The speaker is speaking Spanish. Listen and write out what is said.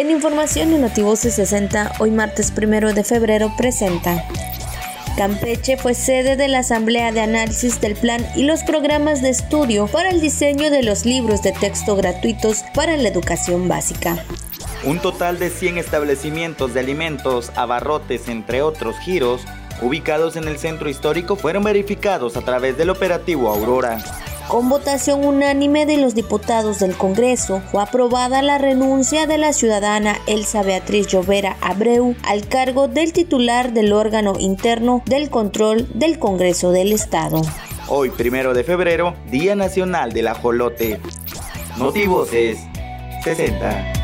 En información en Notivoce 60, hoy martes 1 de febrero presenta. Campeche fue sede de la Asamblea de Análisis del Plan y los programas de estudio para el diseño de los libros de texto gratuitos para la educación básica. Un total de 100 establecimientos de alimentos, abarrotes, entre otros giros, ubicados en el centro histórico, fueron verificados a través del operativo Aurora. Con votación unánime de los diputados del Congreso, fue aprobada la renuncia de la ciudadana Elsa Beatriz Llovera Abreu al cargo del titular del órgano interno del control del Congreso del Estado. Hoy, primero de febrero, Día Nacional del Ajolote. Motivos es 60.